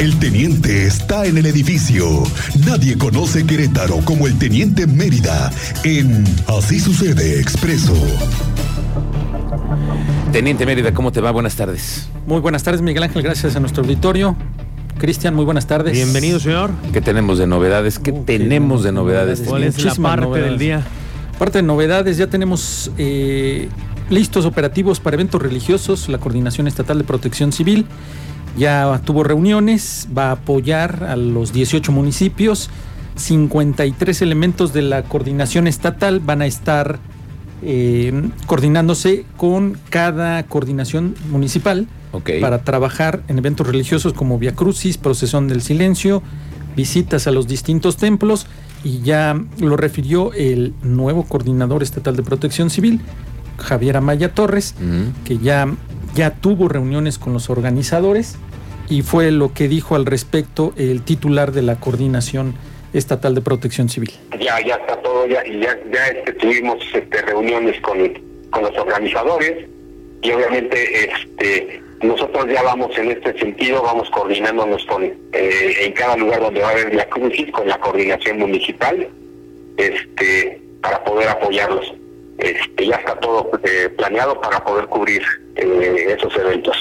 El teniente está en el edificio. Nadie conoce Querétaro como el teniente Mérida en Así sucede expreso. Teniente Mérida, ¿cómo te va? Buenas tardes. Muy buenas tardes, Miguel Ángel. Gracias a nuestro auditorio. Cristian, muy buenas tardes. Bienvenido, señor. ¿Qué tenemos de novedades? ¿Qué Uh, tenemos qué de novedades? ¿Cuál es la parte novedades. del día? Parte de novedades, ya tenemos eh, listos operativos para eventos religiosos. La Coordinación Estatal de Protección Civil ya tuvo reuniones, va a apoyar a los 18 municipios. 53 elementos de la coordinación estatal van a estar eh, coordinándose con cada coordinación municipal para trabajar en eventos religiosos como Via Crucis, Procesión del Silencio, visitas a los distintos templos. Y ya lo refirió el nuevo coordinador estatal de protección civil, Javier Amaya Torres, que ya, ya tuvo reuniones con los organizadores y fue lo que dijo al respecto el titular de la coordinación estatal de protección civil. ya ya está todo ya ya ya este, tuvimos este, reuniones con, con los organizadores y obviamente este nosotros ya vamos en este sentido vamos coordinándonos con eh, en cada lugar donde va a haber la crucis con la coordinación municipal este para poder apoyarlos este ya está todo eh, planeado para poder cubrir eh, esos eventos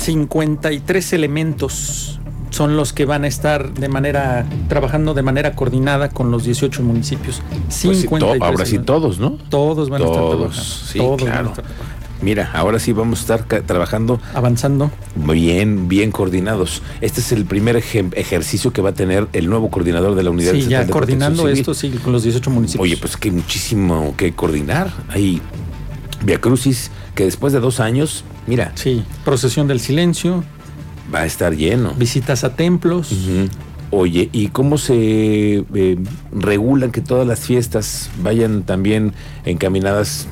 53 elementos son los que van a estar de manera trabajando de manera coordinada con los 18 municipios. Pues sí, to- 53 ahora sí todos, ¿no? Todos van a estar Todos, trabajando. sí, Todos van a claro. estar trabajando. Mira, ahora sí vamos a estar trabajando avanzando. bien, bien coordinados. Este es el primer ejercicio que va a tener el nuevo coordinador de la unidad Sí, Estatal ya de coordinando esto sí con los 18 municipios. Oye, pues que hay muchísimo que coordinar. Hay Via Crucis, que después de dos años, mira, sí, procesión del silencio, va a estar lleno. visitas a templos. Oye, ¿y cómo se eh, regulan que todas las fiestas vayan también encaminadas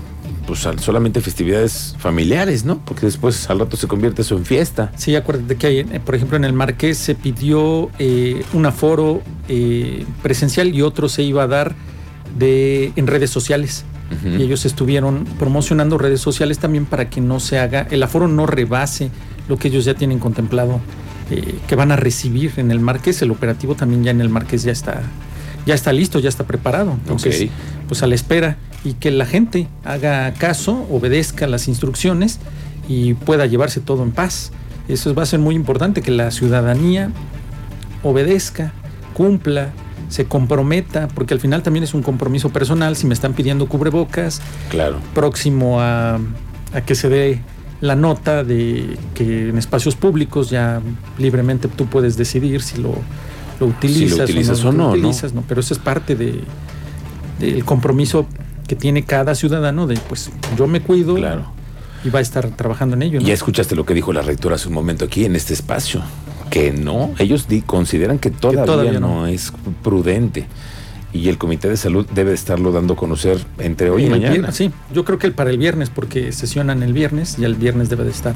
pues a solamente festividades familiares, ¿no? Porque después al rato se convierte eso en fiesta. Sí, acuérdate que hay, eh, por ejemplo, en el Marqués se pidió eh, un aforo eh, presencial y otro se iba a dar de en redes sociales. Y ellos estuvieron promocionando redes sociales también para que no se haga, el aforo no rebase lo que ellos ya tienen contemplado eh, que van a recibir en el Marqués, el operativo también ya en el Marqués ya está, ya está listo, ya está preparado. Entonces, pues a la espera y que la gente haga caso, obedezca las instrucciones y pueda llevarse todo en paz. Eso va a ser muy importante, que la ciudadanía obedezca, cumpla, se comprometa, porque al final también es un compromiso personal, si me están pidiendo cubrebocas, Claro. próximo a, a que se dé la nota de que en espacios públicos ya libremente tú puedes decidir si lo, lo utilizas, utilizas o o no, lo ¿no? utilizas, ¿no? Pero eso es parte de, del compromiso que tiene cada ciudadano de pues yo me cuido Claro. y va a estar trabajando en ello. ¿no? Ya escuchaste lo que dijo la rectora hace un momento aquí en este espacio, que no, ellos consideran que todavía, todavía no. no. es prudente y el Comité de Salud debe estarlo dando a conocer entre hoy y mañana. viernes, sí, yo creo que el para el viernes, porque sesionan el viernes, ya el viernes debe de estar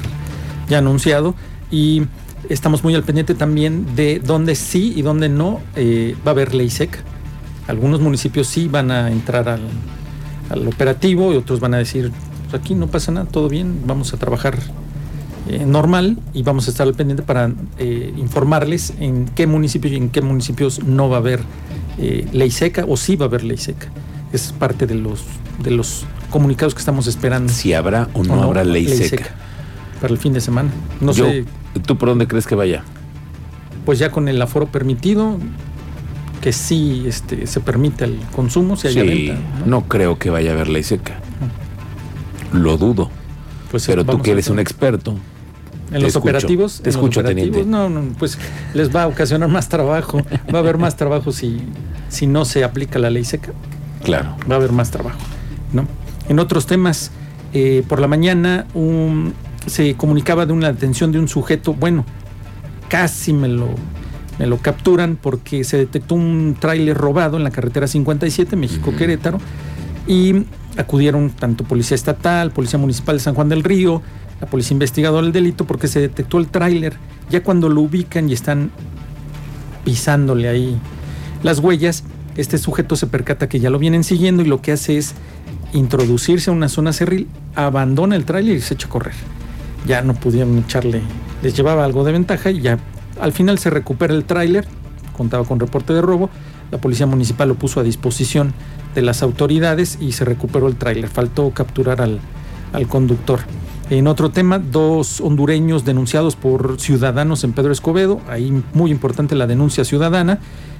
ya anunciado. Y estamos muy al pendiente también de dónde sí y dónde no eh, va a haber ley seca. Algunos municipios sí van a entrar al, al operativo y otros van a decir, "Pues aquí no pasa nada, todo bien, vamos a trabajar eh, normal y vamos a estar al pendiente para eh, informarles en qué municipios y en qué municipios no va a haber eh, ley seca o sí va a haber ley seca. Es parte de los de los comunicados que estamos esperando. Si habrá o no, o habrá ley, seca. para el fin de semana. No Yo- sé, ¿Tú por dónde crees que vaya? pues ya con el aforo permitido, que sí este, se permite el consumo, si hay sí, venta. ¿no? no creo que vaya a haber ley seca. Lo dudo. Pues Pero tú que eres un experto. En los escucho, operativos. te en los escucho, operativos, teniente. No, no, pues les va a ocasionar más trabajo. Va a haber más trabajo si, si no se aplica la ley seca. Claro. Va a haber más trabajo. ¿no? En otros temas, eh, por la mañana un- se comunicaba de una detención de un sujeto. Bueno, casi me lo, me lo capturan porque se detectó un tráiler robado en la carretera 57, México-Querétaro. Y acudieron tanto Policía Estatal, Policía Municipal de San Juan del Río, la Policía Investigadora del Delito, porque se detectó el tráiler. Ya cuando lo ubican y están pisándole ahí las huellas, este sujeto se percata que ya lo vienen siguiendo y lo que hace es introducirse a una zona cerril, abandona el tráiler y se echa a correr. Ya no pudieron echarle les llevaba algo de ventaja y ya al final se recupera el tráiler, contaba con reporte de robo, la policía municipal lo puso a disposición de las autoridades y se recuperó el tráiler, faltó capturar al, al conductor. En otro tema, dos hondureños denunciados por ciudadanos en Pedro Escobedo, ahí muy importante la denuncia ciudadana,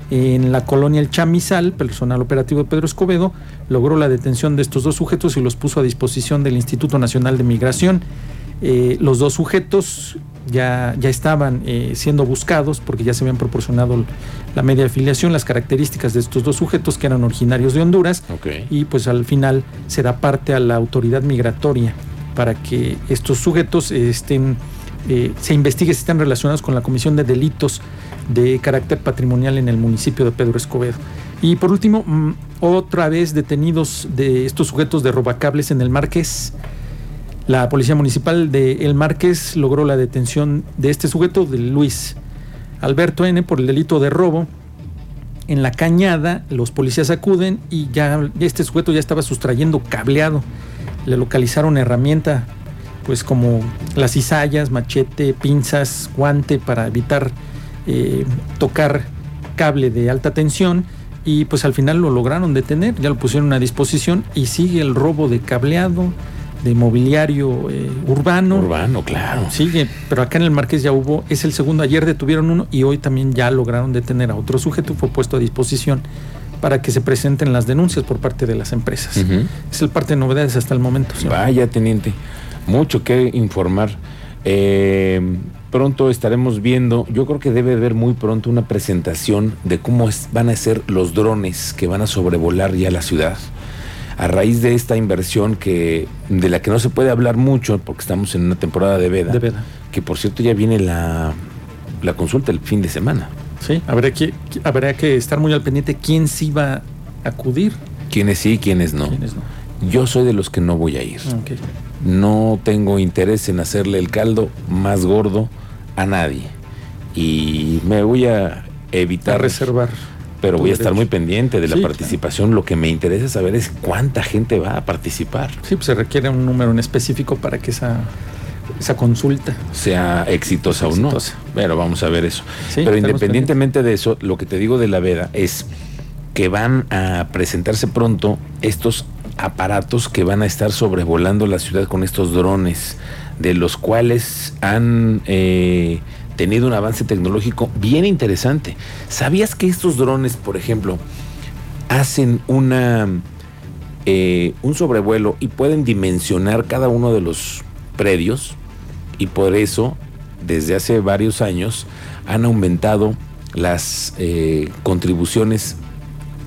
en la colonia El Chamizal, personal operativo de Pedro Escobedo, logró la detención de estos dos sujetos y los puso a disposición del Instituto Nacional de Migración. Eh, los dos sujetos ya, ya estaban eh, siendo buscados porque ya se habían proporcionado la media afiliación, las características de estos dos sujetos que eran originarios de Honduras Ok. y pues al final se da parte a la autoridad migratoria para que estos sujetos eh, estén, eh, se investigue si están relacionados con la comisión de delitos de carácter patrimonial en el municipio de Pedro Escobedo. Y por último, mm, otra vez detenidos de estos sujetos de robacables en el Marqués. La policía municipal de El Marqués logró la detención de este sujeto, de Luis Alberto N., por el delito de robo. En la cañada, los policías acuden y ya este sujeto ya estaba sustrayendo cableado. Le localizaron herramienta, pues como las cizallas, machete, pinzas, guante para evitar eh, tocar cable de alta tensión. Y pues al final lo lograron detener, ya lo pusieron a disposición y sigue el robo de cableado, de mobiliario eh, urbano. Urbano, claro. Sigue, pero acá en el Marqués ya hubo, es el segundo, ayer detuvieron uno y hoy también ya lograron detener a otro sujeto, fue puesto a disposición para que se presenten las denuncias por parte de las empresas. Es el parte de novedades hasta el momento. señor. Vaya, teniente. Mucho que informar. Eh, pronto estaremos viendo, yo creo que debe haber muy pronto una presentación de cómo es- van a ser los drones que van a sobrevolar ya la ciudad. A raíz de esta inversión que de la que no se puede hablar mucho porque estamos en una temporada de veda, De veda. que por cierto ya viene la, la consulta el fin de semana. Sí, habrá que, habrá que estar muy al pendiente quién sí va a acudir, Quiénes sí, quiénes no. quiénes no. Yo soy de los que no voy a ir. No tengo interés en hacerle el caldo más gordo a nadie. Y me voy a A evitar, reservar. pero voy a estar derecho. muy pendiente de la Sí, participación. Lo que me interesa saber es cuánta gente va a participar, Sí, pues se requiere un número en específico para que esa, esa consulta. sea exitosa o no. Pero vamos a ver eso. Sí, pero independientemente de eso, lo que te digo de la veda es que van a presentarse pronto estos aparatos que van a estar sobrevolando la ciudad con estos drones, de los cuales han eh, tenido un avance tecnológico bien interesante. ¿Sabías que estos drones, por ejemplo, hacen una eh, un sobrevuelo y pueden dimensionar cada uno de los predios? Y por eso, desde hace varios años, han aumentado las eh, contribuciones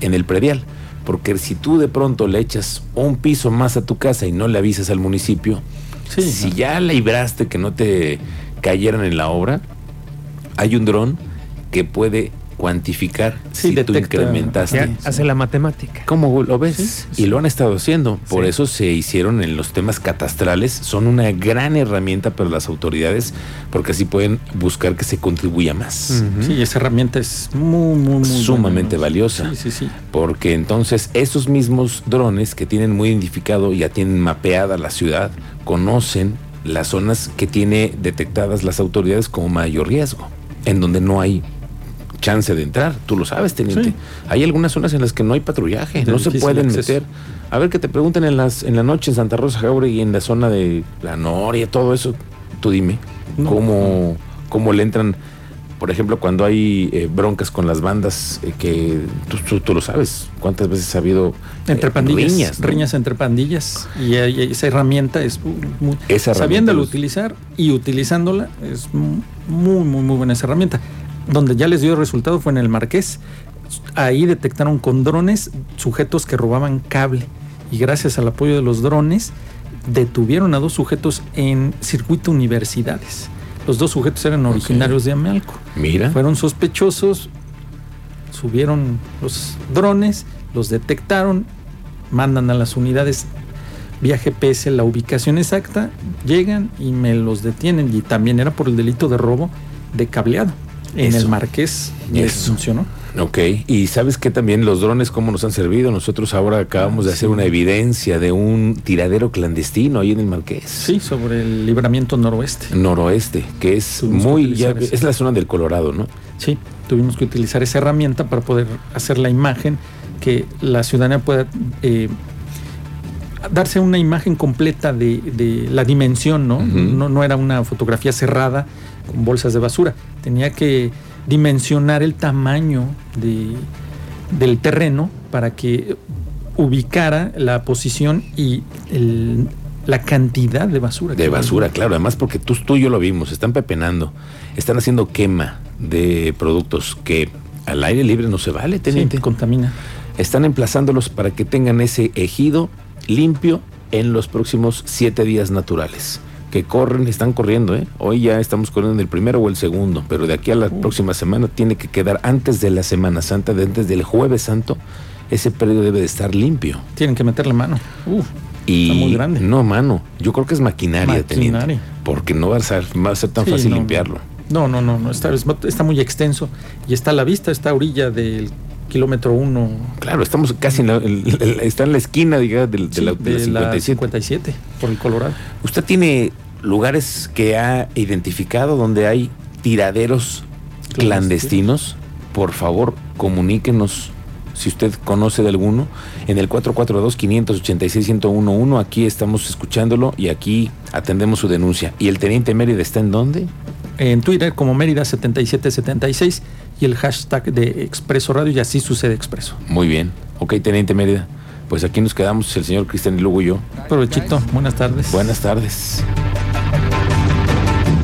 en el predial. Porque si tú de pronto le echas un piso más a tu casa y no le avisas al municipio, Sí, si ya libraste que no te cayeran en la obra, hay un dron que puede cuantificar Sí, si tú detecta. incrementaste. Ya Sí, hace la matemática. ¿Cómo lo ves? Sí, sí. Y lo han estado haciendo. Por Sí. eso se hicieron en los temas catastrales. Son una gran herramienta para las autoridades porque así pueden buscar que se contribuya más. Sí, esa herramienta es muy, muy, muy Sumamente buena, ¿no? valiosa. Sí, sí, sí. Porque entonces esos mismos drones que tienen muy identificado, ya tienen mapeada la ciudad, conocen las zonas que tiene detectadas las autoridades como mayor riesgo, en donde no hay chance de entrar. Tú lo sabes, teniente. Sí. Hay algunas zonas en las que no hay patrullaje, De no se pueden acceso. meter. A ver que te pregunten en las en la noche en Santa Rosa Jauregui, en la zona de la Noria, todo eso. Tú dime No. cómo cómo le entran. Por ejemplo, cuando hay eh, broncas con las bandas, eh, que tú, tú- tú lo sabes, cuántas veces ha habido eh, Entre pandillas, riñas, entre pandillas. Y, hay- esa herramienta es muy, Esa herramienta sabiéndola los- utilizar y utilizándola es mu- muy, muy, muy buena esa herramienta. Donde ya les dio resultado fue en el Marqués. Ahí detectaron con drones sujetos que robaban cable. Y gracias al apoyo de los drones, detuvieron a dos sujetos en circuito universidades. Los dos sujetos eran originarios de Amealco. Mira, Fueron sospechosos, subieron los drones, los detectaron, mandan a las unidades vía GPS la ubicación exacta, llegan y me los detienen. Y también era por el delito de robo de cableado. En Eso. el Marqués les Eso. funcionó. Ok, y sabes que también los drones cómo nos han servido. Nosotros ahora acabamos de hacer una evidencia de un tiradero clandestino ahí en el Marqués. Sí, sobre el libramiento noroeste. Noroeste, que es Tuvimos que muy, ya, es la zona del Colorado, ¿no? Sí, tuvimos que utilizar esa herramienta para poder hacer la imagen que la ciudadanía pueda eh, darse una imagen completa de, de la dimensión, ¿no? ¿no? No era una fotografía cerrada con bolsas de basura. Tenía que dimensionar el tamaño de, del terreno para que ubicara la posición y el- la cantidad de basura. De basura, claro. Además, porque tú, tú y yo lo vimos, están pepenando, están haciendo quema de productos que al aire libre no se vale, Sí, teniente. contamina. Están emplazándolos para que tengan ese ejido limpio en los próximos siete días naturales. Que corren, están corriendo, ¿eh? Hoy ya estamos corriendo el primero o el segundo, pero de aquí a la Uh. próxima semana tiene que quedar antes de la Semana Santa, de antes del Jueves Santo, ese predio debe de estar limpio. Tienen que meterle mano. Uf, Y Está muy grande. no, mano, yo creo que es maquinaria, teniente, Maquinaria. porque no va a ser, va a ser tan Sí, fácil no. limpiarlo. No, no, no, no está, es- está muy extenso y está a la vista, está a orilla del kilómetro 1 Claro, estamos casi en la, está en la esquina, digamos, del- de, la, de la 57. 57 por el Colorado. ¿Usted tiene lugares que ha identificado donde hay tiraderos clandestinos? Por favor, comuníquenos si usted conoce de alguno en el 442-586-1011. Aquí estamos escuchándolo y aquí atendemos su denuncia. ¿Y el teniente Mérida está en dónde? En Twitter como Mérida 7776 y el hashtag de Expreso Radio y así sucede Expreso. Muy bien. Ok, teniente Mérida. Pues aquí nos quedamos el señor Cristian Lugo y yo. Provechito, buenas tardes. Buenas tardes.